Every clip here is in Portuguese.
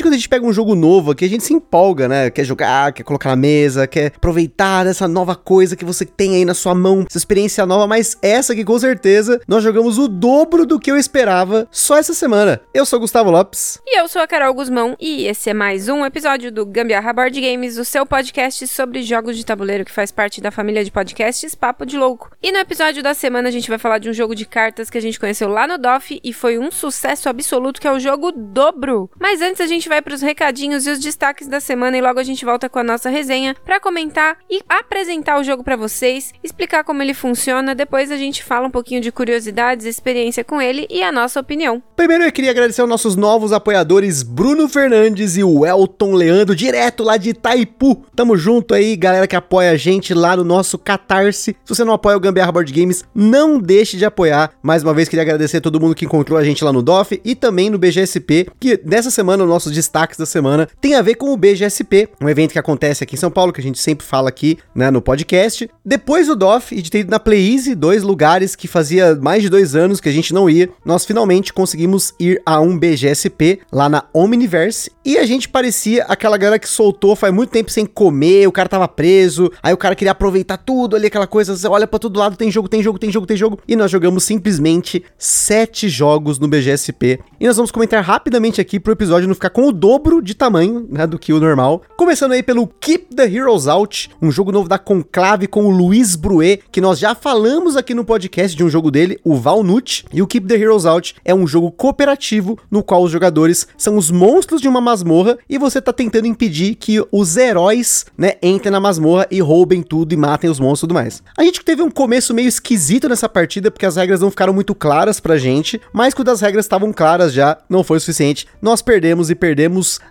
Geralmente quando a gente pega um jogo novo aqui, a gente se empolga, né? Quer jogar, quer colocar na mesa, quer aproveitar dessa nova coisa que você tem aí na sua mão, essa experiência nova, mas essa aqui com certeza nós jogamos o dobro do que eu esperava só essa semana. Eu sou Gustavo Lopes. E eu sou a Carol Guzmão, e esse é mais um episódio do Gambiarra Board Games, o seu podcast sobre jogos de tabuleiro que faz parte da família de podcasts Papo de Louco. E no episódio da semana a gente vai falar de um jogo de cartas que a gente conheceu lá no DOF e foi um sucesso absoluto, que é o jogo Dobro. Mas antes a gente vai para os recadinhos e os destaques da semana e logo a gente volta com a nossa resenha para comentar e apresentar o jogo para vocês, explicar como ele funciona, depois a gente fala um pouquinho de curiosidades, experiência com ele e a nossa opinião. Primeiro eu queria agradecer aos nossos novos apoiadores Bruno Fernandes e o Elton Leandro, direto lá de Itaipu. Tamo junto aí, galera que apoia a gente lá no nosso Catarse. Se você não apoia o Gambiarra Board Games, não deixe de apoiar. Mais uma vez queria agradecer a todo mundo que encontrou a gente lá no DOF e também no BGSP, que nessa semana o nossos destaques da semana tem a ver com o BGSP, um evento que acontece aqui em São Paulo, que a gente sempre fala aqui, né, no podcast. Depois do DOF e de ter ido na PlayEasy, dois lugares que fazia mais de dois anos que a gente não ia, nós finalmente conseguimos ir a um BGSP lá na Omniverse e a gente parecia aquela galera que soltou faz muito tempo sem comer, o cara tava preso, aí o cara queria aproveitar tudo ali, aquela coisa, você olha para todo lado, tem jogo, tem jogo, tem jogo, tem jogo, e nós jogamos simplesmente sete jogos no BGSP. E nós vamos comentar rapidamente aqui pro episódio não ficar com o dobro de tamanho, né, do que o normal. Começando aí pelo Keep the Heroes Out, um jogo novo da Conclave com o Luiz Bruet, que nós já falamos aqui no podcast de um jogo dele, o Valnut. E o Keep the Heroes Out é um jogo cooperativo no qual os jogadores são os monstros de uma masmorra e você tá tentando impedir que os heróis, né, entrem na masmorra e roubem tudo e matem os monstros e tudo mais. A gente teve um começo meio esquisito nessa partida porque as regras não ficaram muito claras pra gente, mas quando as regras estavam claras já, não foi o suficiente. Nós perdemos e perdemos.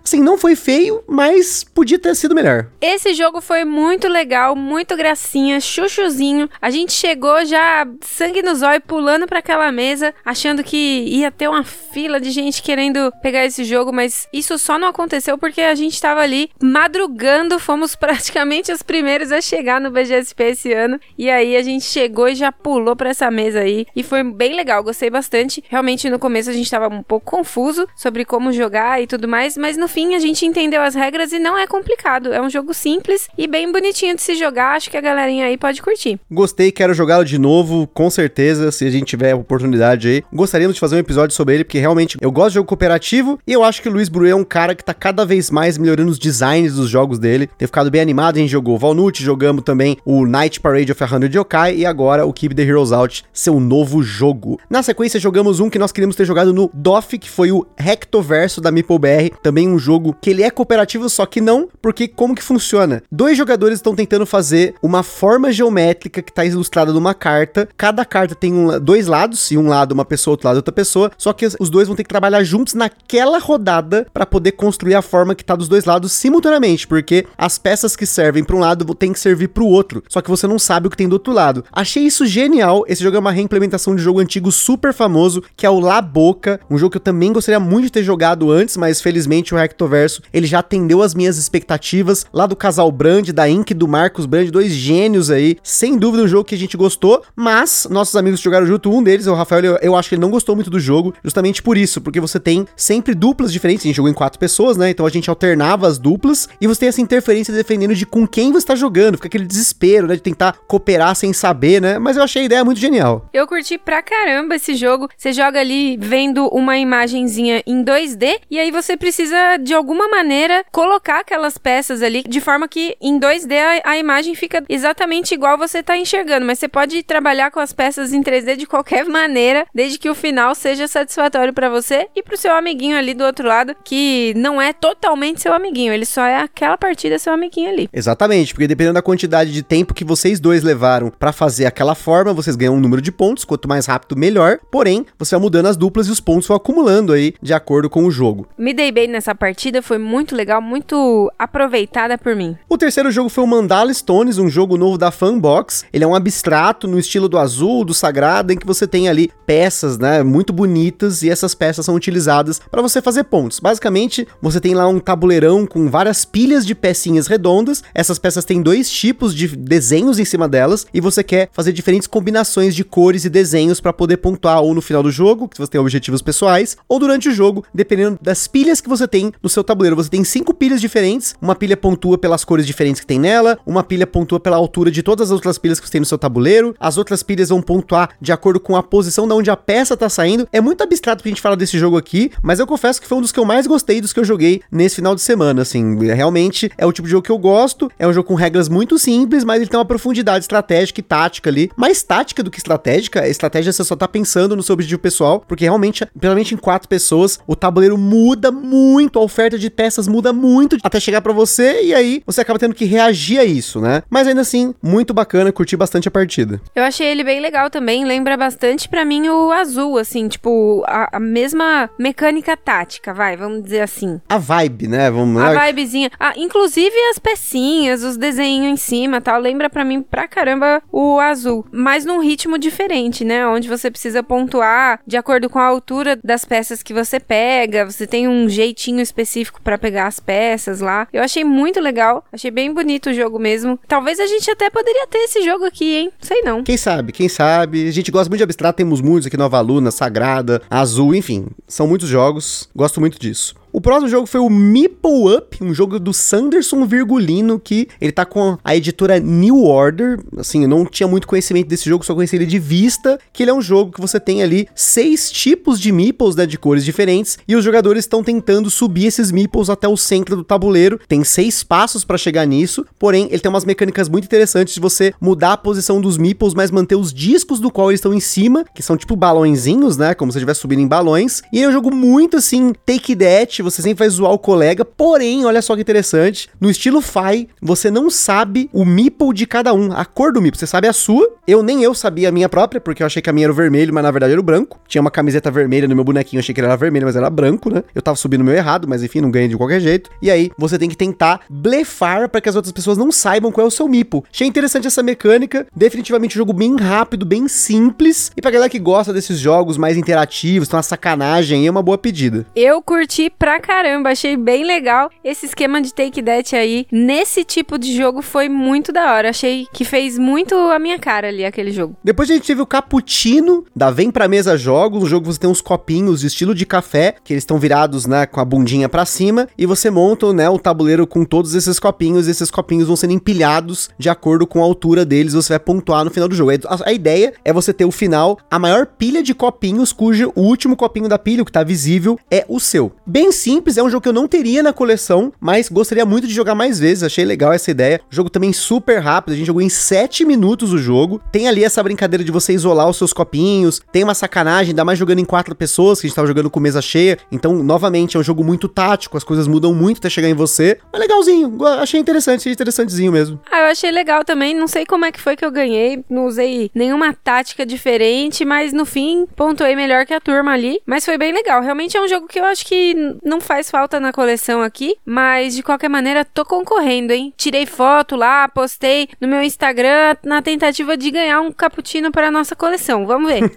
Assim, não foi feio, mas podia ter sido melhor. Esse jogo foi muito legal, muito gracinha, chuchuzinho. A gente chegou já sangue no zóio, pulando para aquela mesa, achando que ia ter uma fila de gente querendo pegar esse jogo, mas isso só não aconteceu porque a gente tava ali madrugando, fomos praticamente os primeiros a chegar no BGSP esse ano. E aí a gente chegou e já pulou para essa mesa aí e foi bem legal, gostei bastante. Realmente no começo a gente tava um pouco confuso sobre como jogar e tudo mais, mas no fim a gente entendeu as regras e não é complicado. É um jogo simples e bem bonitinho de se jogar. Acho que a galerinha aí pode curtir. Gostei, quero jogá-lo de novo, com certeza, se a gente tiver oportunidade aí. Gostaríamos de fazer um episódio sobre ele, porque realmente eu gosto de jogo cooperativo e eu acho que o Luiz Bruet é um cara que tá cada vez mais melhorando os designs dos jogos dele. Tem ficado bem animado, a gente jogou Valnut, jogamos também o Night Parade of a Hundred Yokai e agora o Keep the Heroes Out, seu novo jogo. Na sequência, jogamos um que nós queríamos ter jogado no DOF, que foi o Rectoverso da MeepleBR, também um jogo que ele é cooperativo, só que não, porque como que funciona? Dois jogadores estão tentando fazer uma forma geométrica que está ilustrada numa carta. Cada carta tem um, dois lados, e um lado uma pessoa, outro lado outra pessoa, só que os dois vão ter que trabalhar juntos naquela rodada para poder construir a forma que tá dos dois lados simultaneamente, porque as peças que servem para um lado têm que servir para o outro, só que você não sabe o que tem do outro lado. Achei isso genial. Esse jogo é uma reimplementação de jogo antigo super famoso, que é o La Boca, um jogo que eu também gostaria muito de ter jogado antes, mas felizmente o Rectoverso, ele já atendeu as minhas expectativas lá do casal Brand, da Inc, do Marcos Brand, dois gênios aí. Sem dúvida um jogo que a gente gostou, mas nossos amigos jogaram junto, um deles, o Rafael, eu, eu acho que ele não gostou muito do jogo, justamente por isso, porque você tem sempre duplas diferentes, a gente jogou em quatro pessoas, né? Então a gente alternava as duplas e você tem essa interferência defendendo de com quem você tá jogando, fica aquele desespero, né, de tentar cooperar sem saber, né? Mas eu achei a ideia muito genial. Eu curti pra caramba esse jogo. Você joga ali vendo uma imagenzinha em 2D e aí você precisa de alguma maneira colocar aquelas peças ali de forma que em 2D a, a imagem fica exatamente igual você tá enxergando, mas você pode trabalhar com as peças em 3D de qualquer maneira, desde que o final seja satisfatório para você e pro seu amiguinho ali do outro lado, que não é totalmente seu amiguinho, ele só é aquela partida seu amiguinho ali. Exatamente, porque dependendo da quantidade de tempo que vocês dois levaram para fazer aquela forma, vocês ganham um número de pontos, quanto mais rápido melhor. Porém, você vai mudando as duplas e os pontos vão acumulando aí de acordo com o jogo. me dei bem nessa partida, foi muito legal, muito aproveitada por mim. O terceiro jogo foi o Mandala Stones, um jogo novo da Fanbox. Ele é um abstrato no estilo do azul, do sagrado, em que você tem ali peças, né, muito bonitas e essas peças são utilizadas para você fazer pontos. Basicamente, você tem lá um tabuleirão com várias pilhas de pecinhas redondas. Essas peças têm dois tipos de desenhos em cima delas e você quer fazer diferentes combinações de cores e desenhos para poder pontuar ou no final do jogo, que você tem objetivos pessoais, ou durante o jogo, dependendo das pilhas que você tem no seu tabuleiro. Você tem cinco pilhas diferentes, uma pilha pontua pelas cores diferentes que tem nela, uma pilha pontua pela altura de todas as outras pilhas que você tem no seu tabuleiro, as outras pilhas vão pontuar de acordo com a posição de onde a peça tá saindo. É muito abstrato pra gente falar desse jogo aqui, mas eu confesso que foi um dos que eu mais gostei dos que eu joguei nesse final de semana, assim, realmente é o tipo de jogo que eu gosto, é um jogo com regras muito simples, mas ele tem uma profundidade estratégica e tática ali, mais tática do que estratégica, a estratégia você só tá pensando no seu objetivo pessoal, porque realmente, principalmente em quatro pessoas, o tabuleiro muda muito, a oferta de peças muda muito até chegar para você e aí você acaba tendo que reagir a isso, né? Mas ainda assim, muito bacana, curti bastante a partida. Eu achei ele bem legal também, lembra bastante para mim o azul, assim, tipo, a, a, mesma mecânica tática, vai, vamos dizer assim. A vibe, né? Vamos A vibezinha. Ah, inclusive as pecinhas, os desenhos em cima tal, lembra para mim pra caramba o azul, mas num ritmo diferente, né? Onde você precisa pontuar de acordo com a altura das peças que você pega, você tem um jeitinho específico para pegar as peças lá. Eu achei muito legal, achei bem bonito o jogo mesmo. Talvez a gente até poderia ter esse jogo aqui, hein? Sei não. Quem sabe, quem sabe. A gente gosta muito de abstrato, temos muitos aqui Nova Luna, Sagrada, Azul, enfim. São muitos jogos, gosto muito disso. O próximo jogo foi o Meeple Up, um jogo do Sanderson Virgulino, que ele tá com a editora New Order. Assim, eu não tinha muito conhecimento desse jogo, só conheci ele de vista, que ele é um jogo que você tem ali seis tipos de meeples, né, de cores diferentes, e os jogadores estão tentando subir esses meeples até o centro do tabuleiro. Tem seis passos para chegar nisso, porém, ele tem umas mecânicas muito interessantes de você mudar a posição dos meeples, mas manter os discos do qual eles estão em cima, que são tipo balõezinhos, né, como se estivesse subindo em balões. E é um jogo muito, assim, take that, você sempre vai zoar o colega, porém, olha só que interessante, no estilo Fai, você não sabe o meeple de cada um, a cor do meeple, você sabe a sua, eu nem eu sabia a minha própria, porque eu achei que a minha era o vermelho, mas na verdade era o branco, tinha uma camiseta vermelha no meu bonequinho, eu achei que era vermelho, mas era branco, né, eu tava subindo o meu errado, mas enfim, não ganhei de qualquer jeito, e aí você tem que tentar blefar para que as outras pessoas não saibam qual é o seu meeple. Achei interessante essa mecânica, definitivamente um jogo bem rápido, bem simples, e pra galera que gosta desses jogos mais interativos, então uma sacanagem, é uma boa pedida. Eu curti pra caramba, achei bem legal esse esquema de take that aí. Nesse tipo de jogo foi muito da hora. Achei que fez muito a minha cara ali aquele jogo. Depois a gente teve o Cappuccino da Vem Pra Mesa Jogos. No jogo você tem uns copinhos de estilo de café, que eles estão virados, né, com a bundinha para cima, e você monta, né, o tabuleiro com todos esses copinhos, e esses copinhos vão sendo empilhados de acordo com a altura deles, você vai pontuar no final do jogo. A, a ideia é você ter o final, a maior pilha de copinhos, cujo o último copinho da pilha, o que tá visível, é o seu. Bem simples, é um jogo que eu não teria na coleção, mas gostaria muito de jogar mais vezes, achei legal essa ideia. O jogo também super rápido, a gente jogou em 7 minutos o jogo. Tem ali essa brincadeira de você isolar os seus copinhos, tem uma sacanagem, ainda mais jogando em quatro pessoas, que a gente tava jogando com mesa cheia. Então, novamente, é um jogo muito tático, as coisas mudam muito até chegar em você. Mas legalzinho, achei interessante, achei interessantezinho mesmo. Ah, eu achei legal também, não sei como é que foi que eu ganhei, não usei nenhuma tática diferente, mas no fim, pontuei melhor que a turma ali. Mas foi bem legal, realmente é um jogo que eu acho que não faz falta na coleção aqui, mas de qualquer maneira tô concorrendo, hein? Tirei foto lá, postei no meu Instagram na tentativa de ganhar um cappuccino para nossa coleção. Vamos ver.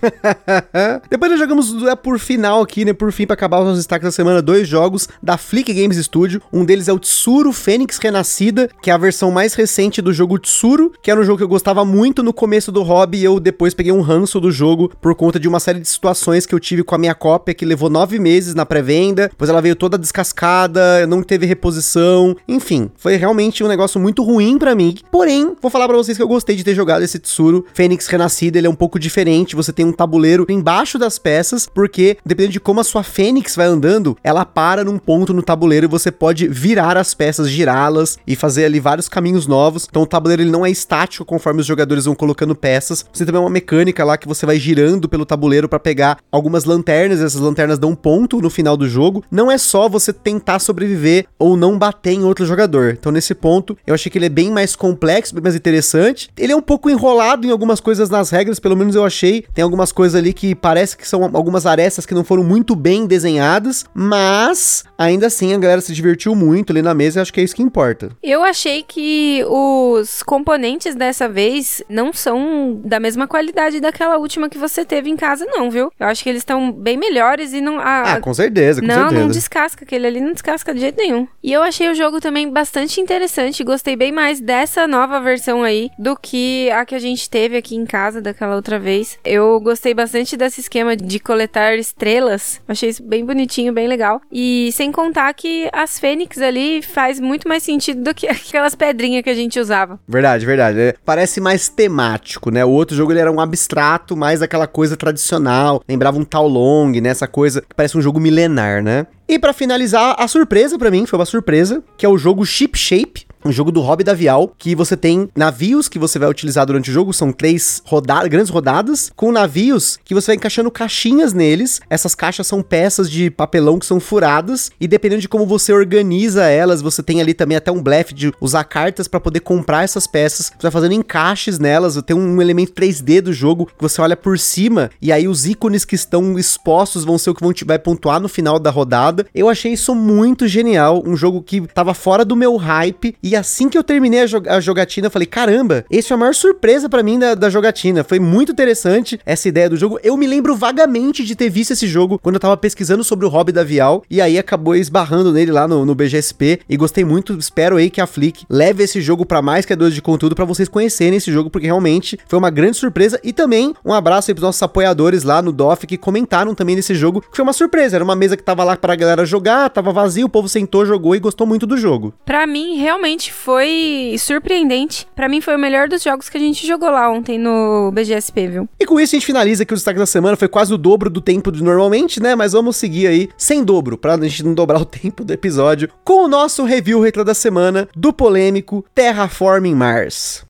Depois nós jogamos é, por final aqui, né? Por fim, para acabar os nossos destaques da semana, dois jogos da Flick Games Studio. Um deles é o Tsuru Fênix Renascida, que é a versão mais recente do jogo Tsuru, que era um jogo que eu gostava muito no começo do hobby e eu depois peguei um ranço do jogo por conta de uma série de situações que eu tive com a minha cópia, que levou nove meses na pré-venda, depois ela veio toda descascada, não teve reposição, enfim, foi realmente um negócio muito ruim para mim. Porém, vou falar para vocês que eu gostei de ter jogado esse Tsuru Fênix Renascida, ele é um pouco diferente, você tem um tabuleiro embaixo das peças, porque dependendo de como a sua Fênix vai andando, ela para num ponto no tabuleiro e você pode virar as peças, girá-las e fazer ali vários caminhos novos. Então o tabuleiro ele não é estático conforme os jogadores vão colocando peças. Você tem uma mecânica lá que você vai girando pelo tabuleiro para pegar algumas lanternas, essas lanternas dão um ponto no final do jogo. Não é é só você tentar sobreviver ou não bater em outro jogador. Então, nesse ponto, eu achei que ele é bem mais complexo, bem mais interessante. Ele é um pouco enrolado em algumas coisas nas regras, pelo menos eu achei. Tem algumas coisas ali que parece que são algumas arestas que não foram muito bem desenhadas, mas ainda assim a galera se divertiu muito ali na mesa e acho que é isso que importa. Eu achei que os componentes dessa vez não são da mesma qualidade daquela última que você teve em casa, não, viu? Eu acho que eles estão bem melhores e não. A... Ah, com certeza, com não, certeza. Não, descasca. Aquele ali não descasca de jeito nenhum. E eu achei o jogo também bastante interessante. Gostei bem mais dessa nova versão aí do que a que a gente teve aqui em casa daquela outra vez. Eu gostei bastante desse esquema de coletar estrelas. Achei isso bem bonitinho, bem legal. E sem contar que as fênix ali faz muito mais sentido do que aquelas pedrinhas que a gente usava. Verdade, verdade. É, parece mais temático, né? O outro jogo ele era um abstrato, mais aquela coisa tradicional. Lembrava um Tal Long, né? Essa coisa que parece um jogo milenar, né? E para finalizar, a surpresa para mim, foi uma surpresa, que é o jogo Ship Shape, um jogo do Hobby da Vial, que você tem navios que você vai utilizar durante o jogo, são três rodadas, grandes rodadas, com navios que você vai encaixando caixinhas neles. Essas caixas são peças de papelão que são furadas, e dependendo de como você organiza elas, você tem ali também até um blefe de usar cartas para poder comprar essas peças. Você vai fazendo encaixes nelas, tem um elemento 3D do jogo que você olha por cima, e aí os ícones que estão expostos vão ser o que vão te vai pontuar no final da rodada. Eu achei isso muito genial, um jogo que tava fora do meu hype, e assim que eu terminei a, jog a jogatina, eu falei: caramba, esse foi a maior surpresa para mim da, da, jogatina. Foi muito interessante essa ideia do jogo. Eu me lembro vagamente de ter visto esse jogo quando eu tava pesquisando sobre o hobby da Vial. E aí acabou esbarrando nele lá no, no BGSP. E gostei muito. Espero aí que a Flick leve esse jogo para mais criadores de conteúdo para vocês conhecerem esse jogo, porque realmente foi uma grande surpresa. E também um abraço aí pros nossos apoiadores lá no DOF que comentaram também nesse jogo, que foi uma surpresa. Era uma mesa que tava lá pra galera jogar, tava vazio, o povo sentou, jogou e gostou muito do jogo. Para mim, realmente foi surpreendente. Para mim foi o melhor dos jogos que a gente jogou lá ontem no BGSP, viu? E com isso a gente finaliza aqui o destaque da semana. Foi quase o dobro do tempo de normalmente, né? Mas vamos seguir aí sem dobro, pra gente não dobrar o tempo do episódio, com o nosso review retro da semana do polêmico Terraforming Mars.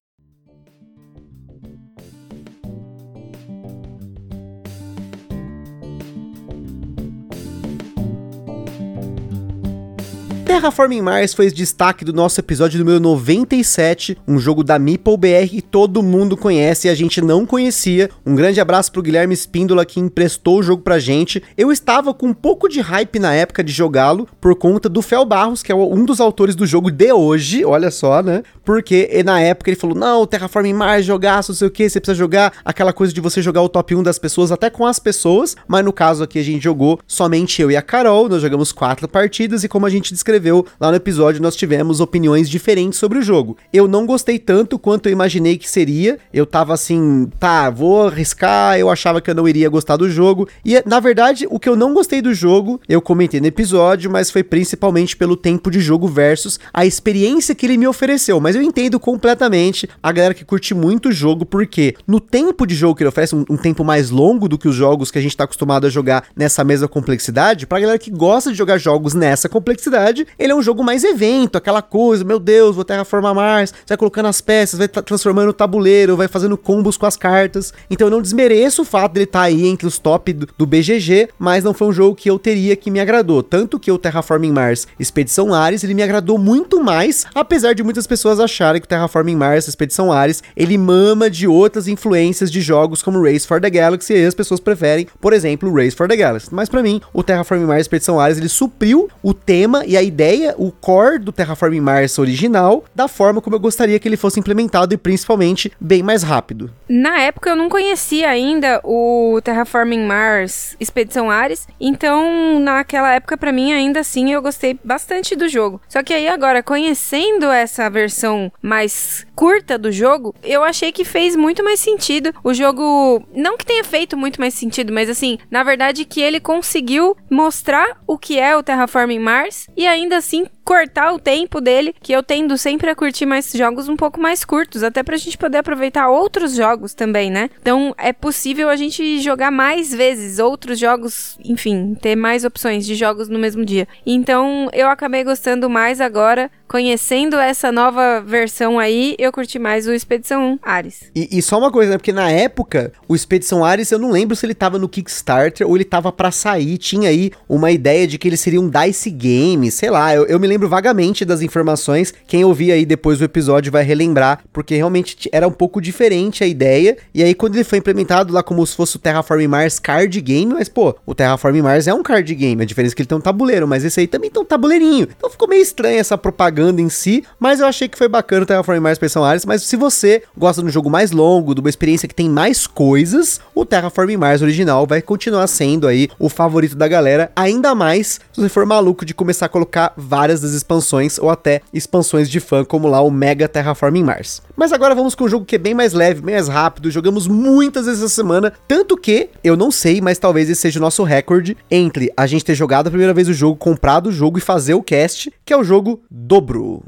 Terraforming Mars foi destaque do nosso episódio número 97, um jogo da Meeple BR que todo mundo conhece e a gente não conhecia. Um grande abraço pro Guilherme Espíndola que emprestou o jogo pra gente. Eu estava com um pouco de hype na época de jogá-lo por conta do Fel Barros, que é um dos autores do jogo de hoje, olha só, né? Porque na época ele falou: "Não, Terraforming Mars, jogaço, não sei o que, você precisa jogar aquela coisa de você jogar o top 1 das pessoas até com as pessoas", mas no caso aqui a gente jogou somente eu e a Carol, nós jogamos quatro partidas e como a gente descreveu escreveu lá no episódio, nós tivemos opiniões diferentes sobre o jogo. Eu não gostei tanto quanto eu imaginei que seria. Eu tava assim, tá, vou arriscar, eu achava que eu não iria gostar do jogo. E na verdade, o que eu não gostei do jogo, eu comentei no episódio, mas foi principalmente pelo tempo de jogo versus a experiência que ele me ofereceu. Mas eu entendo completamente a galera que curte muito o jogo, porque no tempo de jogo que ele oferece, um, um tempo mais longo do que os jogos que a gente tá acostumado a jogar nessa mesma complexidade, pra galera que gosta de jogar jogos nessa complexidade, ele é um jogo mais evento, aquela coisa, meu Deus, vou terraformar Mars, você vai colocando as peças, vai transformando o tabuleiro, vai fazendo combos com as cartas. Então eu não desmereço o fato dele estar tá aí entre os top do, do, BGG, mas não foi um jogo que eu teria que me agradou. Tanto que o Terraforming Mars Expedição Ares, ele me agradou muito mais, apesar de muitas pessoas acharem que o Terraforming Mars Expedição Ares, ele mama de outras influências de jogos como Race for the Galaxy, e as pessoas preferem, por exemplo, Race for the Galaxy. Mas para mim, o Terraforming Mars Expedição Ares, ele supriu o tema e a ideia o core do Terraforming Mars original, da forma como eu gostaria que ele fosse implementado e principalmente bem mais rápido. Na época eu não conhecia ainda o Terraforming Mars Expedição Ares, então naquela época para mim ainda assim eu gostei bastante do jogo. Só que aí agora conhecendo essa versão mais curta do jogo, eu achei que fez muito mais sentido. O jogo não que tenha feito muito mais sentido, mas assim, na verdade que ele conseguiu mostrar o que é o Terraforming Mars e ainda assim cortar o tempo dele, que eu tendo sempre a curtir mais jogos um pouco mais curtos, até pra gente poder aproveitar outros jogos também, né? Então é possível a gente jogar mais vezes outros jogos, enfim, ter mais opções de jogos no mesmo dia. Então eu acabei gostando mais agora conhecendo essa nova versão aí, eu curti mais o Expedição 1 Ares. E, e, só uma coisa, né? Porque na época, o Expedição Ares, eu não lembro se ele tava no Kickstarter ou ele tava para sair. Tinha aí uma ideia de que ele seria um DICE game, sei lá. Eu, eu me lembro vagamente das informações. Quem ouvir aí depois do episódio vai relembrar, porque realmente era um pouco diferente a ideia. E aí, quando ele foi implementado lá como se fosse o Terraform Mars card game, mas pô, o Terraform Mars é um card game. A diferença é que ele tem um tabuleiro, mas esse aí também tem um tabuleirinho. Então ficou meio estranha essa propaganda em si, mas eu achei que foi bacana o Terraform Mars Expansão Ares. Mas se você gosta de um jogo mais longo, de uma experiência que tem mais coisas, o Terraform Mars original vai continuar sendo aí o favorito da galera, ainda mais se você for maluco de começar a colocar várias das expansões ou até expansões de fã, como lá o Mega Terraforming Mars. Mas agora vamos com um jogo que é bem mais leve, bem mais rápido, jogamos muitas vezes essa semana, tanto que, eu não sei, mas talvez esse seja o nosso recorde entre a gente ter jogado a primeira vez o jogo, comprado o jogo e fazer o cast, que é o jogo Dobro.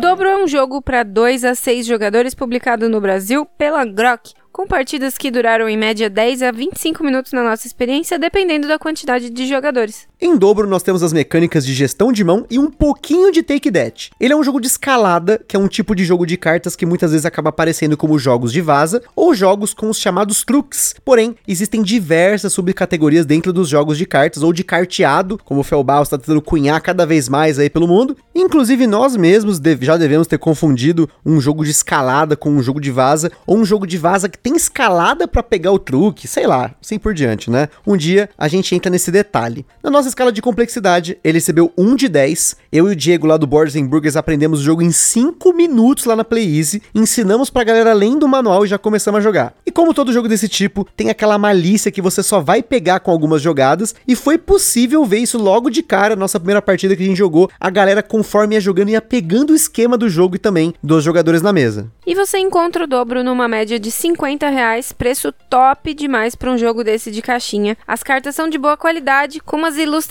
Dobro é um jogo para 2 a 6 jogadores publicado no Brasil pela Grok, com partidas que duraram em média 10 a 25 minutos na nossa experiência, dependendo da quantidade de jogadores. Em dobro, nós temos as mecânicas de gestão de mão e um pouquinho de take that. Ele é um jogo de escalada, que é um tipo de jogo de cartas que muitas vezes acaba aparecendo como jogos de vaza ou jogos com os chamados truques. Porém, existem diversas subcategorias dentro dos jogos de cartas ou de carteado, como o Felbal está tentando cunhar cada vez mais aí pelo mundo. Inclusive, nós mesmos já devemos ter confundido um jogo de escalada com um jogo de vaza ou um jogo de vaza que tem escalada para pegar o truque, sei lá, assim por diante, né? Um dia a gente entra nesse detalhe. Na nossa escala de complexidade, ele recebeu 1 de 10. Eu e o Diego lá do Boards Burgers aprendemos o jogo em 5 minutos lá na Play Easy, ensinamos pra galera além do manual e já começamos a jogar. E como todo jogo desse tipo, tem aquela malícia que você só vai pegar com algumas jogadas, e foi possível ver isso logo de cara, nossa primeira partida que a gente jogou, a galera conforme ia jogando ia pegando o esquema do jogo e também dos jogadores na mesa. E você encontra o dobro numa média de 50 reais, preço top demais para um jogo desse de caixinha. As cartas são de boa qualidade, com umas ilustrações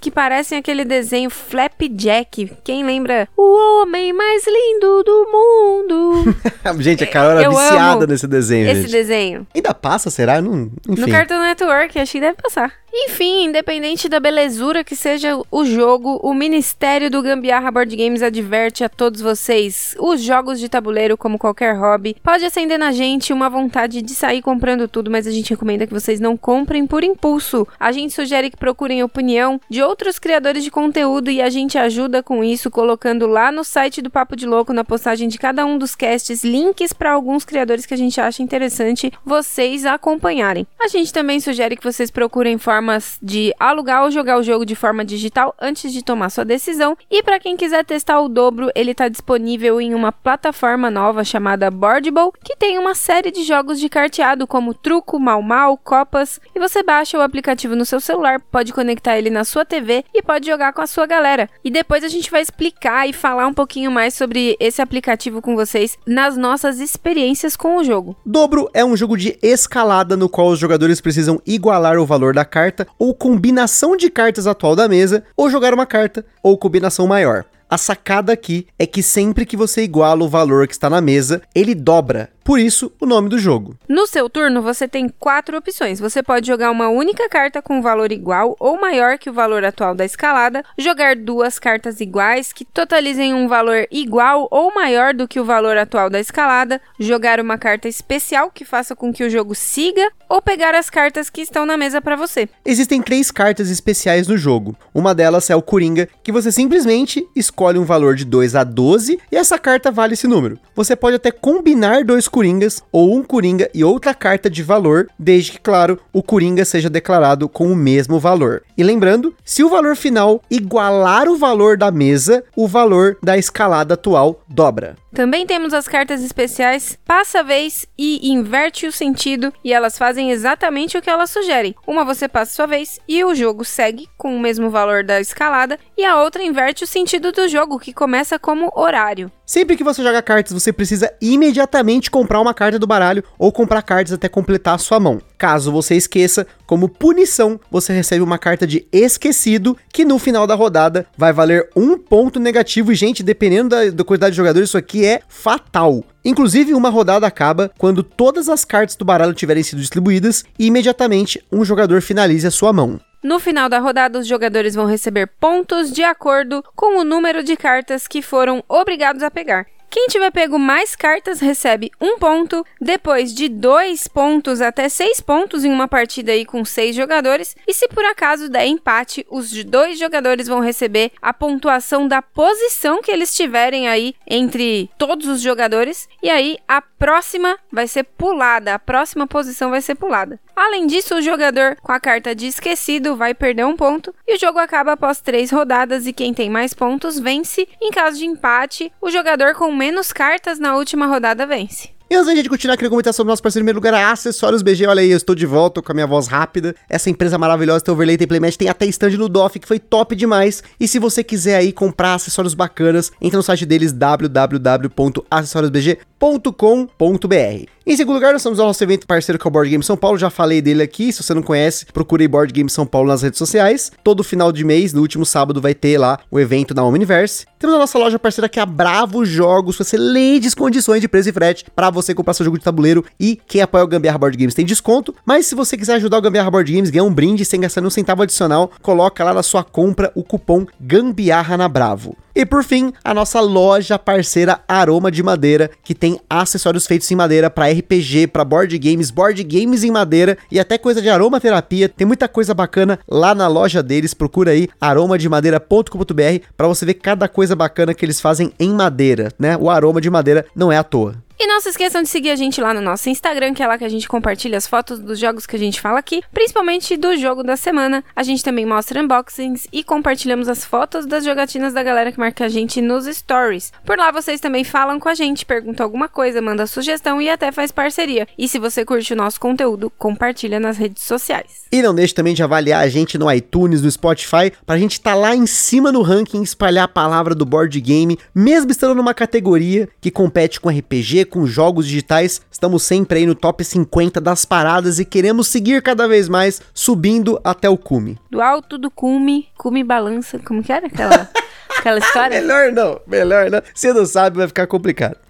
que parecem aquele desenho Flapjack. Quem lembra? O homem mais lindo do mundo. gente, a Carol era viciada nesse desenho. Esse gente. desenho. Ainda passa, será? Não, enfim. No Cartoon Network, acho que deve passar. Enfim, independente da belezura que seja o jogo, o Ministério do Gambiarra Board Games adverte a todos vocês: os jogos de tabuleiro, como qualquer hobby, pode acender na gente uma vontade de sair comprando tudo, mas a gente recomenda que vocês não comprem por impulso. A gente sugere que procurem opinião de outros criadores de conteúdo e a gente ajuda com isso colocando lá no site do Papo de Louco, na postagem de cada um dos casts, links para alguns criadores que a gente acha interessante vocês acompanharem. A gente também sugere que vocês procurem formas formas de alugar ou jogar o jogo de forma digital antes de tomar sua decisão. E para quem quiser testar o dobro, ele está disponível em uma plataforma nova chamada Boardable, que tem uma série de jogos de carteado como Truco, Mal Mal, Copas, e você baixa o aplicativo no seu celular, pode conectar ele na sua TV e pode jogar com a sua galera. E depois a gente vai explicar e falar um pouquinho mais sobre esse aplicativo com vocês nas nossas experiências com o jogo. Dobro é um jogo de escalada no qual os jogadores precisam igualar o valor da carta carta ou combinação de cartas atual da mesa, ou jogar uma carta ou combinação maior. A sacada aqui é que sempre que você iguala o valor que está na mesa, ele dobra. Por isso, o nome do jogo. No seu turno, você tem quatro opções. Você pode jogar uma única carta com valor igual ou maior que o valor atual da escalada, jogar duas cartas iguais que totalizem um valor igual ou maior do que o valor atual da escalada, jogar uma carta especial que faça com que o jogo siga ou pegar as cartas que estão na mesa para você. Existem três cartas especiais no jogo. Uma delas é o Coringa, que você simplesmente escolhe um valor de 2 a 12 e essa carta vale esse número. Você pode até combinar dois coringas ou um coringa e outra carta de valor, desde que, claro, o coringa seja declarado com o mesmo valor. E lembrando, se o valor final igualar o valor da mesa, o valor da escalada atual dobra. Também temos as cartas especiais Passa a Vez e Inverte o Sentido, e elas fazem exatamente o que elas sugerem. Uma você passa sua vez e o jogo segue com o mesmo valor da escalada, e a outra inverte o sentido do jogo, que começa como horário. Sempre que você joga cartas, você precisa imediatamente comprar uma carta do baralho ou comprar cartas até completar a sua mão. Caso você esqueça, como punição, você recebe uma carta de esquecido que no final da rodada vai valer um ponto negativo. E, gente, dependendo da, da quantidade de jogadores, isso aqui é fatal. Inclusive, uma rodada acaba quando todas as cartas do baralho tiverem sido distribuídas e imediatamente um jogador finalize a sua mão. No final da rodada, os jogadores vão receber pontos de acordo com o número de cartas que foram obrigados a pegar. Quem tiver pego mais cartas recebe um ponto, depois de dois pontos até seis pontos em uma partida aí com seis jogadores, e se por acaso der empate, os dois jogadores vão receber a pontuação da posição que eles tiverem aí entre todos os jogadores, e aí a próxima vai ser pulada, a próxima posição vai ser pulada. Além disso, o jogador com a carta de esquecido vai perder um ponto e o jogo acaba após três rodadas e quem tem mais pontos vence. Em caso de empate, o jogador com menos cartas na última rodada vence. E antes da gente continuar, queria comentar sobre o nosso parceiro em primeiro lugar, a Acessórios BG. Olha aí, eu estou de volta com a minha voz rápida. Essa empresa maravilhosa, tem overlay, tem playmatch, tem até stand no DOF, que foi top demais. E se você quiser aí comprar acessórios bacanas, entra no site deles, www.acessoriosbg.com.br. Em segundo lugar, nós estamos no nosso evento parceiro que é o Board Game São Paulo. Já falei dele aqui. Se você não conhece, procure Board Game São Paulo nas redes sociais. Todo final de mês, no último sábado, vai ter lá o evento na Omniverse. Temos a nossa loja parceira que é a Bravo Jogos, com excelentes condições de preço e frete para você comprar seu jogo de tabuleiro. E quem apoia o Gambiarra Board Games tem desconto. Mas se você quiser ajudar o Gambiarra Board Games, ganhar um brinde sem gastar nenhum centavo adicional, coloca lá na sua compra o cupom Gambiarra na Bravo. E por fim, a nossa loja parceira Aroma de Madeira, que tem acessórios feitos em madeira para RPG, para board games, board games em madeira e até coisa de aromaterapia. Tem muita coisa bacana lá na loja deles. Procura aí aromademadeira.com.br para você ver cada coisa bacana que eles fazem em madeira, né? O aroma de madeira não é à toa. E não se esqueçam de seguir a gente lá no nosso Instagram, que é lá que a gente compartilha as fotos dos jogos que a gente fala aqui, principalmente do jogo da semana. A gente também mostra unboxings e compartilhamos as fotos das jogatinas da galera que marca a gente nos stories. Por lá vocês também falam com a gente, perguntam alguma coisa, manda sugestão e até faz parceria. E se você curte o nosso conteúdo, compartilha nas redes sociais. E não deixe também de avaliar a gente no iTunes, no Spotify, pra gente estar tá lá em cima no ranking, espalhar a palavra do board game, mesmo estando numa categoria que compete com RPG, com jogos digitais, estamos sempre aí no top 50 das paradas e queremos seguir cada vez mais, subindo até o cume. Do alto do cume, cume balança, como que era aquela, aquela história? melhor não, melhor não. Se não sabe, vai ficar complicado.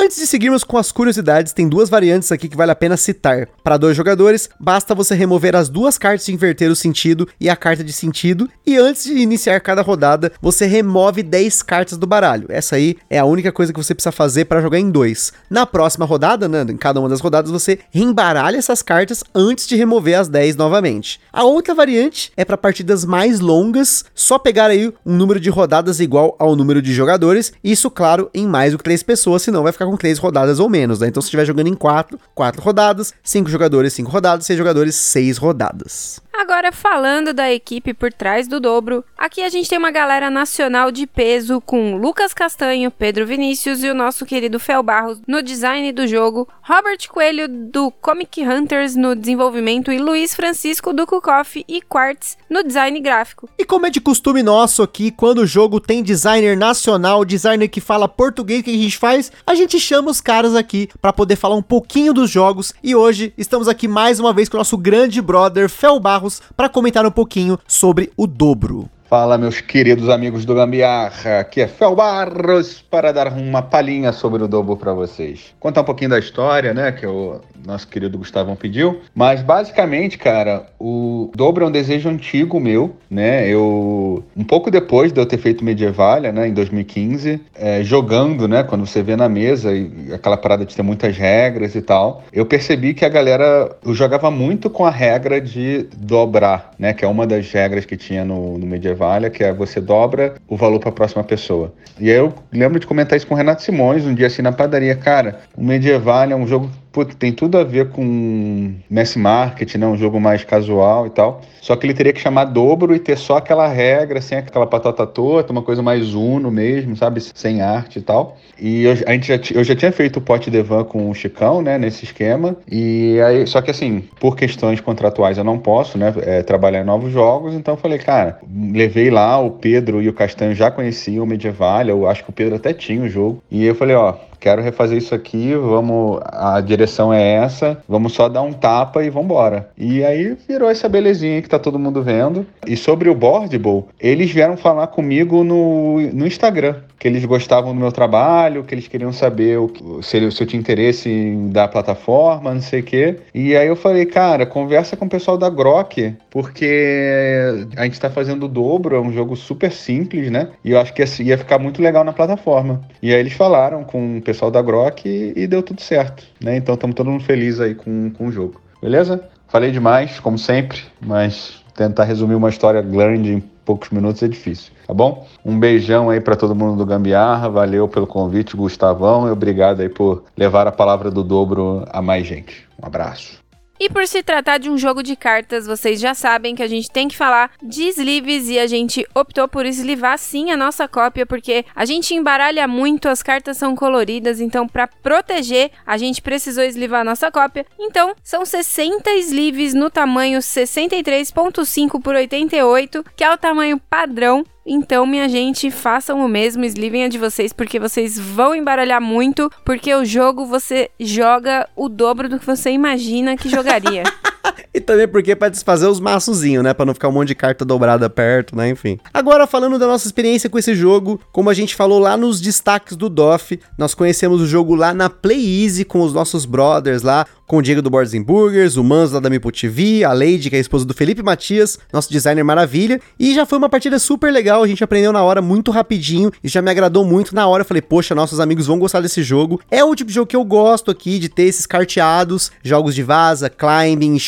Antes de seguirmos com as curiosidades, tem duas variantes aqui que vale a pena citar. Para dois jogadores, basta você remover as duas cartas de inverter o sentido e a carta de sentido, e antes de iniciar cada rodada, você remove 10 cartas do baralho. Essa aí é a única coisa que você precisa fazer para jogar em dois. Na próxima rodada, né, em cada uma das rodadas, você reembaralha essas cartas antes de remover as 10 novamente. A outra variante é para partidas mais longas, só pegar aí um número de rodadas igual ao número de jogadores, isso claro, em mais do que 3 pessoas, senão vai ficar com três rodadas ou menos, né? Então, se estiver jogando em quatro, quatro rodadas, cinco jogadores, cinco rodadas, seis jogadores, seis rodadas. Agora, falando da equipe por trás do dobro, aqui a gente tem uma galera nacional de peso com Lucas Castanho, Pedro Vinícius e o nosso querido Fel Barros no design do jogo, Robert Coelho do Comic Hunters no desenvolvimento e Luiz Francisco do Kukoff e Quartz no design gráfico. E como é de costume nosso aqui, quando o jogo tem designer nacional, designer que fala português, que a gente faz? A gente chama os caras aqui para poder falar um pouquinho dos jogos e hoje estamos aqui mais uma vez com o nosso grande brother Fel Barros para comentar um pouquinho sobre o dobro. Fala, meus queridos amigos do Gambiarra, aqui é Fel Barros para dar uma palhinha sobre o Dobro para vocês. Contar um pouquinho da história, né, que o nosso querido Gustavão pediu, mas basicamente, cara, o Dobro é um desejo antigo meu, né, eu, um pouco depois de eu ter feito Medievalia, né, em 2015, é, jogando, né, quando você vê na mesa e aquela parada de ter muitas regras e tal, eu percebi que a galera, eu jogava muito com a regra de dobrar, né, que é uma das regras que tinha no, no Medievalia Medievalia, que é você dobra o valor para a próxima pessoa. E aí eu lembro de comentar isso com o Renato Simões um dia assim na padaria. Cara, o Medievalia é um jogo putz, tem tudo a ver com mass market, né? Um jogo mais casual e tal. Só que ele teria que chamar dobro e ter só aquela regra, sem aquela patata torta, uma coisa mais uno mesmo, sabe? Sem arte e tal. E eu, a gente já, eu já tinha feito o pote de van com o Chicão, né? Nesse esquema. E aí, só que assim, por questões contratuais eu não posso, né? É, trabalhar em novos jogos. Então eu falei, cara, levei lá, o Pedro e o Castanho já conheciam o Medieval. Eu acho que o Pedro até tinha o jogo. E eu falei, ó, quero refazer isso aqui, vamos, a direção é essa, vamos só dar um tapa e vambora. E aí virou essa belezinha que tá todo mundo vendo. E sobre o Boardable, eles vieram falar comigo no, no Instagram, que eles gostavam do meu trabalho, que eles queriam saber o, se, se eu tinha interesse dar plataforma, não sei o quê. E aí eu falei, cara, conversa com o pessoal da Grok, porque a gente tá fazendo o dobro, é um jogo super simples, né? E eu acho que ia ficar muito legal na plataforma. E aí eles falaram com pessoal da Grok e, e deu tudo certo, né? Então estamos todo mundo feliz aí com, com o jogo. Beleza? Falei demais, como sempre, mas tentar resumir uma história grande em poucos minutos é difícil, tá bom? Um beijão aí para todo mundo do Gambiarra, valeu pelo convite, Gustavão, e obrigado aí por levar a palavra do dobro a mais gente. Um abraço. E por se tratar de um jogo de cartas, vocês já sabem que a gente tem que falar de sleeves e a gente optou por eslivar sim a nossa cópia porque a gente embaralha muito, as cartas são coloridas, então para proteger a gente precisou eslivar a nossa cópia. Então são 60 sleeves no tamanho 63.5 por 88, que é o tamanho padrão então, minha gente, façam o mesmo, eslivem a de vocês, porque vocês vão embaralhar muito, porque o jogo você joga o dobro do que você imagina que jogaria. e também porque para desfazer os maçozinhos, né? Pra não ficar um monte de carta dobrada perto, né? Enfim. Agora, falando da nossa experiência com esse jogo, como a gente falou lá nos destaques do DOF, nós conhecemos o jogo lá na Play Easy com os nossos brothers lá, com o Diego do Boards Burgers, o Manzo lá da Mipo TV, a Lady, que é a esposa do Felipe Matias, nosso designer maravilha. E já foi uma partida super legal, a gente aprendeu na hora muito rapidinho e já me agradou muito na hora. Eu falei, poxa, nossos amigos vão gostar desse jogo. É o tipo de jogo que eu gosto aqui, de ter esses carteados, jogos de vaza, climbing,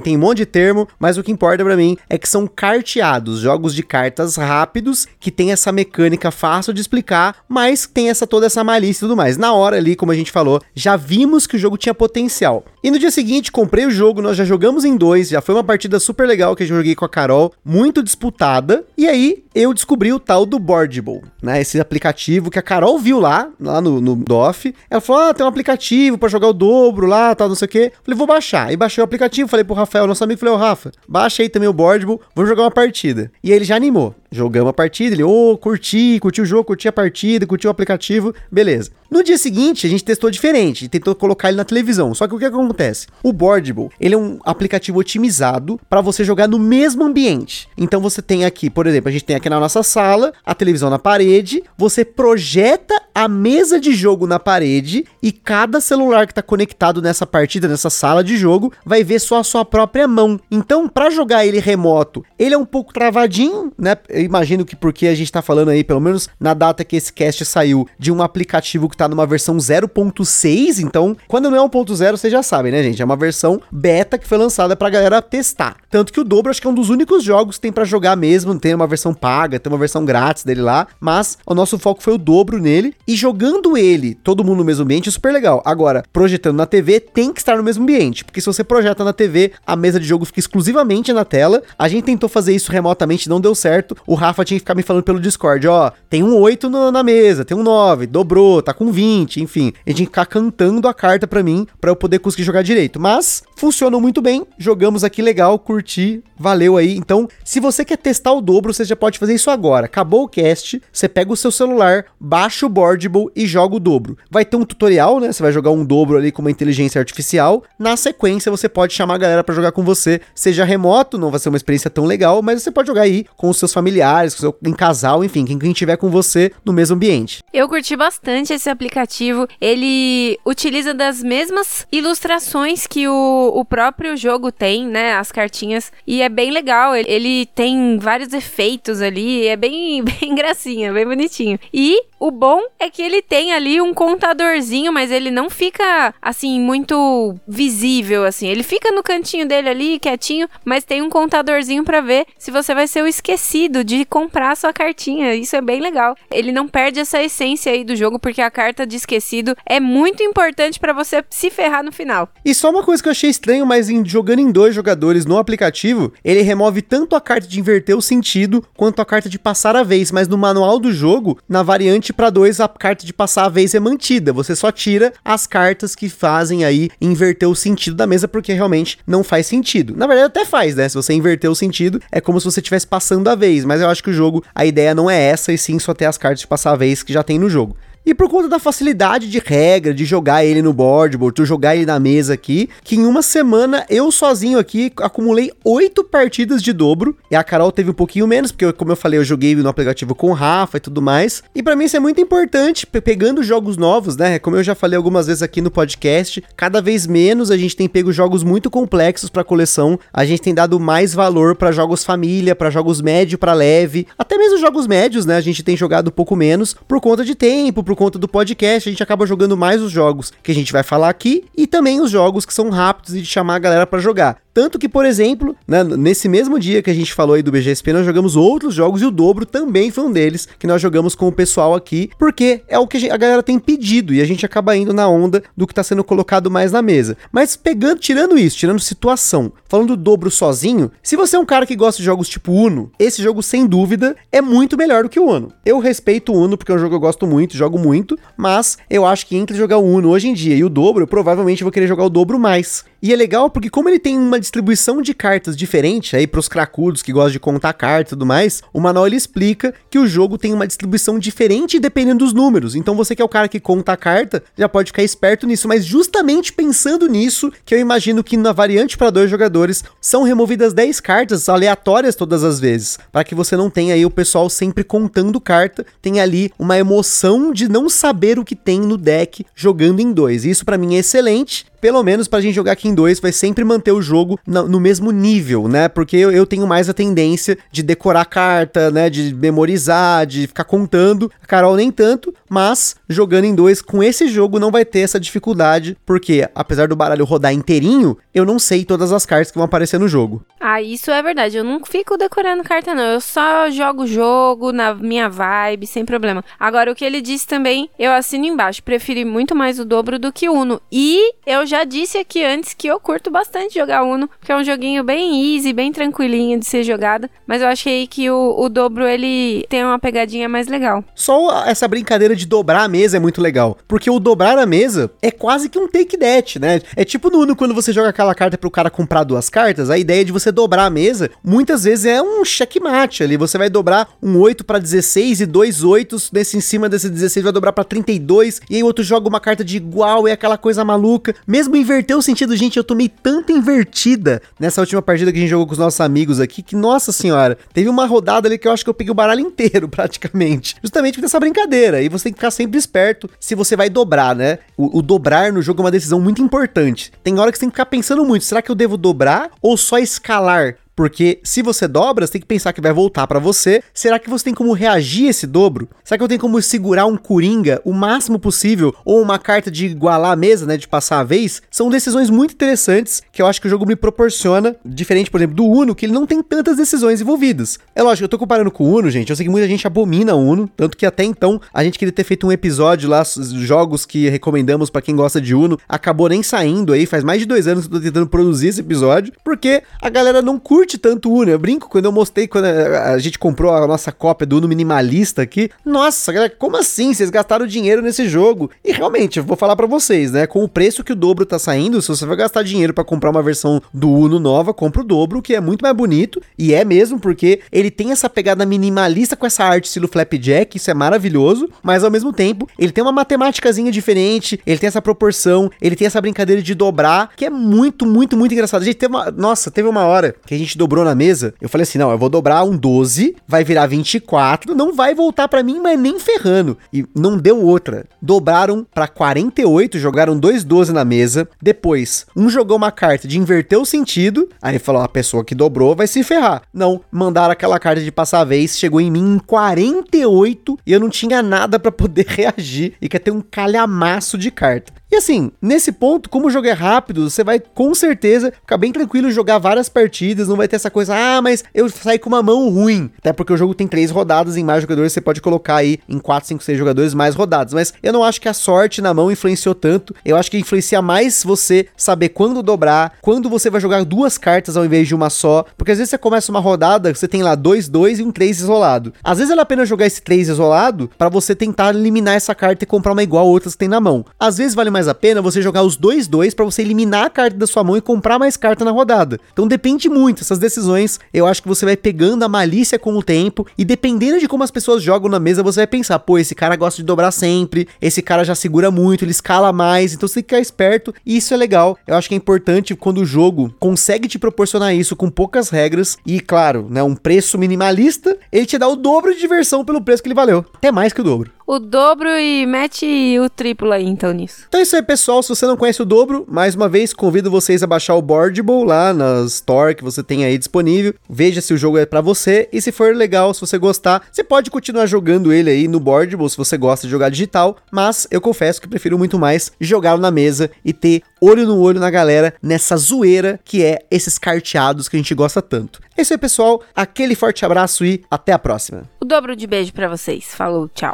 tem um monte de termo, mas o que importa para mim é que são carteados, jogos de cartas rápidos, que tem essa mecânica fácil de explicar, mas tem essa toda essa malícia e tudo mais. Na hora ali, como a gente falou, já vimos que o jogo tinha potencial e no dia seguinte, comprei o jogo, nós já jogamos em dois, já foi uma partida super legal que eu joguei com a Carol, muito disputada. E aí, eu descobri o tal do Boardable, né? Esse aplicativo que a Carol viu lá, lá no, no DOF. Ela falou: ah, tem um aplicativo para jogar o dobro lá, tal, não sei o quê. Falei, vou baixar. E baixei o aplicativo, falei pro Rafael, nosso amigo, falei, ô Rafa, baixa aí também o Boardable, vamos jogar uma partida. E ele já animou. Jogamos a partida, ele, ô, oh, curti, curti o jogo, curti a partida, curti o aplicativo, beleza. No dia seguinte, a gente testou diferente, tentou colocar ele na televisão. Só que o que acontece? O Boardable, ele é um aplicativo otimizado para você jogar no mesmo ambiente. Então você tem aqui, por exemplo, a gente tem aqui na nossa sala, a televisão na parede, você projeta a mesa de jogo na parede e cada celular que está conectado nessa partida, nessa sala de jogo, vai ver só a sua própria mão. Então, para jogar ele remoto, ele é um pouco travadinho, né? Imagino que porque a gente está falando aí, pelo menos na data que esse cast saiu, de um aplicativo que está numa versão 0.6, então, quando não é 1.0, vocês já sabem, né, gente? É uma versão beta que foi lançada pra galera testar. Tanto que o Dobro acho que é um dos únicos jogos que tem para jogar mesmo, tem uma versão paga, tem uma versão grátis dele lá, mas o nosso foco foi o dobro nele e jogando ele, todo mundo no mesmo ambiente, super legal. Agora, projetando na TV, tem que estar no mesmo ambiente, porque se você projeta na TV, a mesa de jogo fica exclusivamente na tela. A gente tentou fazer isso remotamente, não deu certo. O Rafa tinha que ficar me falando pelo Discord, ó, tem um 8 no, na mesa, tem um 9, dobrou, tá com 20, enfim. Gente tinha que ficar cantando a carta para mim, para eu poder conseguir jogar direito. Mas funcionou muito bem, jogamos aqui legal, curti, valeu aí. Então, se você quer testar o dobro, você já pode fazer isso agora. Acabou o cast, você pega o seu celular, baixa o Boardable e joga o dobro. Vai ter um tutorial, né? Você vai jogar um dobro ali com uma inteligência artificial. Na sequência, você pode chamar a galera para jogar com você, seja remoto, não vai ser uma experiência tão legal, mas você pode jogar aí com os seus familiares, seu, em casal, enfim, quem, quem tiver com você no mesmo ambiente. Eu curti bastante esse aplicativo. Ele utiliza das mesmas ilustrações que o, o próprio jogo tem, né? As cartinhas. E é bem legal. Ele, ele tem vários efeitos ali. É bem, bem gracinha, bem bonitinho. E o bom é que ele tem ali um contadorzinho, mas ele não fica assim muito visível assim. Ele fica no cantinho dele ali, quietinho, mas tem um contadorzinho para ver se você vai ser o esquecido de comprar sua cartinha. Isso é bem legal. Ele não perde essa essência aí do jogo, porque a carta de esquecido é muito importante para você se ferrar no final. E só uma coisa que eu achei estranho, mas em, jogando em dois jogadores no aplicativo, ele remove tanto a carta de inverter o sentido quanto a carta de passar a vez, mas no manual do jogo, na variante para dois, a carta de passar a vez é mantida. Você só tira as cartas que fazem aí inverter o sentido da mesa, porque realmente não faz sentido. Na verdade, até faz, né? Se você inverter o sentido, é como se você estivesse passando a vez, mas eu acho que o jogo, a ideia não é essa, e sim só ter as cartas de passar a vez que já tem no jogo. E por conta da facilidade de regra, de jogar ele no boardboard, tu jogar ele na mesa aqui, que em uma semana eu sozinho aqui acumulei oito partidas de dobro. E a Carol teve um pouquinho menos, porque como eu falei, eu joguei no aplicativo com o Rafa e tudo mais. E para mim isso é muito importante, pegando jogos novos, né? Como eu já falei algumas vezes aqui no podcast, cada vez menos a gente tem pego jogos muito complexos para coleção. A gente tem dado mais valor para jogos família, para jogos médio para leve, até mesmo jogos médios, né? A gente tem jogado um pouco menos por conta de tempo, por por conta do podcast, a gente acaba jogando mais os jogos que a gente vai falar aqui e também os jogos que são rápidos e de chamar a galera para jogar. Tanto que, por exemplo, né, nesse mesmo dia que a gente falou aí do BGSP, nós jogamos outros jogos e o dobro também foi um deles que nós jogamos com o pessoal aqui, porque é o que a galera tem pedido e a gente acaba indo na onda do que está sendo colocado mais na mesa. Mas pegando, tirando isso, tirando situação, falando do dobro sozinho, se você é um cara que gosta de jogos tipo Uno, esse jogo sem dúvida é muito melhor do que o Uno. Eu respeito o Uno porque é um jogo que eu gosto muito, jogo muito, mas eu acho que entre jogar o Uno hoje em dia e o dobro, eu provavelmente vou querer jogar o dobro mais. E é legal porque como ele tem uma distribuição de cartas diferente aí para os cracudos que gostam de contar cartas e tudo mais, o manual ele explica que o jogo tem uma distribuição diferente dependendo dos números. Então você que é o cara que conta a carta, já pode ficar esperto nisso, mas justamente pensando nisso, que eu imagino que na variante para dois jogadores são removidas 10 cartas aleatórias todas as vezes, para que você não tenha aí o pessoal sempre contando carta, tem ali uma emoção de não saber o que tem no deck jogando em dois. Isso para mim é excelente pelo menos pra gente jogar aqui em dois, vai sempre manter o jogo no, no mesmo nível, né? Porque eu, eu, tenho mais a tendência de decorar carta, né? De memorizar, de ficar contando. A Carol nem tanto, mas jogando em dois com esse jogo não vai ter essa dificuldade, porque apesar do baralho rodar inteirinho, eu não sei todas as cartas que vão aparecer no jogo. Ah, isso é verdade. Eu não fico decorando carta, não. Eu só jogo o jogo na minha vibe, sem problema. Agora, o que ele disse também, eu assino embaixo. Preferi muito mais o dobro do que o Uno. E eu já já disse aqui antes que eu curto bastante jogar Uno, porque é um joguinho bem easy, bem tranquilinho de ser jogado. Mas eu achei que o, o dobro ele tem uma pegadinha mais legal. Só essa brincadeira de dobrar a mesa é muito legal. Porque o dobrar a mesa é quase que um take that, né? É tipo no Uno quando você joga aquela carta pro cara comprar duas cartas, a ideia de você dobrar a mesa muitas vezes é um checkmate ali. Você vai dobrar um 8 para 16 e dois 8 nesse em cima desse 16 vai dobrar para 32 e aí o outro joga uma carta de igual é aquela coisa maluca. Mesmo mesmo inverter o sentido, gente, eu tomei tanta invertida nessa última partida que a gente jogou com os nossos amigos aqui, que, nossa senhora, teve uma rodada ali que eu acho que eu peguei o baralho inteiro, praticamente. Justamente por essa brincadeira. E você tem que ficar sempre esperto se você vai dobrar, né? O, o dobrar no jogo é uma decisão muito importante. Tem hora que você tem que ficar pensando muito, será que eu devo dobrar ou só escalar? Porque se você dobra, você tem que pensar que vai voltar para você. Será que você tem como reagir a esse dobro? Será que eu tenho como segurar um coringa o máximo possível? Ou uma carta de igualar a mesa, né? De passar a vez? São decisões muito interessantes que eu acho que o jogo me proporciona. Diferente, por exemplo, do Uno, que ele não tem tantas decisões envolvidas. É lógico, eu tô comparando com o Uno, gente. Eu sei que muita gente abomina o Uno. Tanto que até então a gente queria ter feito um episódio lá, jogos que recomendamos para quem gosta de Uno. Acabou nem saindo aí. Faz mais de dois anos que eu tô tentando produzir esse episódio. Porque a galera não curte curte tanto Uno. Eu brinco quando eu mostrei, quando a gente comprou a nossa cópia do Uno minimalista aqui. Nossa, como assim? Vocês gastaram dinheiro nesse jogo? E realmente, eu vou falar para vocês, né? Com o preço que o dobro tá saindo, se você vai gastar dinheiro para comprar uma versão do Uno nova, compra o dobro, que é muito mais bonito. E é mesmo, porque ele tem essa pegada minimalista com essa arte estilo flapjack, isso é maravilhoso. Mas ao mesmo tempo, ele tem uma matemáticazinha diferente, ele tem essa proporção, ele tem essa brincadeira de dobrar, que é muito, muito, muito engraçado. A gente teve uma. Nossa, teve uma hora que a gente gente dobrou na mesa, eu falei assim: não, eu vou dobrar um 12, vai virar 24, não vai voltar para mim, mas nem ferrando. E não deu outra. Dobraram para 48, jogaram dois 12 na mesa. Depois, um jogou uma carta de inverter o sentido. Aí falou: a pessoa que dobrou vai se ferrar. Não, mandaram aquela carta de passar a vez, chegou em mim em 48 e eu não tinha nada para poder reagir e quer ter um calhamaço de carta. E assim, nesse ponto, como o jogo é rápido, você vai com certeza ficar bem tranquilo jogar várias partidas, não vai ter essa coisa, ah, mas eu saí com uma mão ruim. Até porque o jogo tem três rodadas em mais jogadores, você pode colocar aí em 4, 5, 6 jogadores mais rodados. Mas eu não acho que a sorte na mão influenciou tanto. Eu acho que influencia mais você saber quando dobrar, quando você vai jogar duas cartas ao invés de uma só. Porque às vezes você começa uma rodada, você tem lá dois, dois e um três isolado. Às vezes vale a pena jogar esse três isolado para você tentar eliminar essa carta e comprar uma igual a outras que tem na mão. Às vezes vale mais a pena você jogar os dois, dois para você eliminar a carta da sua mão e comprar mais carta na rodada. Então depende muito essas decisões. Eu acho que você vai pegando a malícia com o tempo e dependendo de como as pessoas jogam na mesa, você vai pensar, pô, esse cara gosta de dobrar sempre, esse cara já segura muito, ele escala mais, então você tem que ficar esperto e isso é legal. Eu acho que é importante quando o jogo consegue te proporcionar isso com poucas regras e, claro, né, um preço minimalista, ele te dá o dobro de diversão pelo preço que ele valeu. Até mais que o dobro o dobro e mete o triplo aí, então, nisso. Então é isso aí, pessoal. Se você não conhece o dobro, mais uma vez, convido vocês a baixar o Boardable lá na Store que você tem aí disponível. Veja se o jogo é para você e se for legal, se você gostar, você pode continuar jogando ele aí no Boardable se você gosta de jogar digital, mas eu confesso que prefiro muito mais jogá-lo na mesa e ter olho no olho na galera nessa zoeira que é esses carteados que a gente gosta tanto. É isso aí, pessoal. Aquele forte abraço e até a próxima. O dobro de beijo para vocês. Falou, tchau.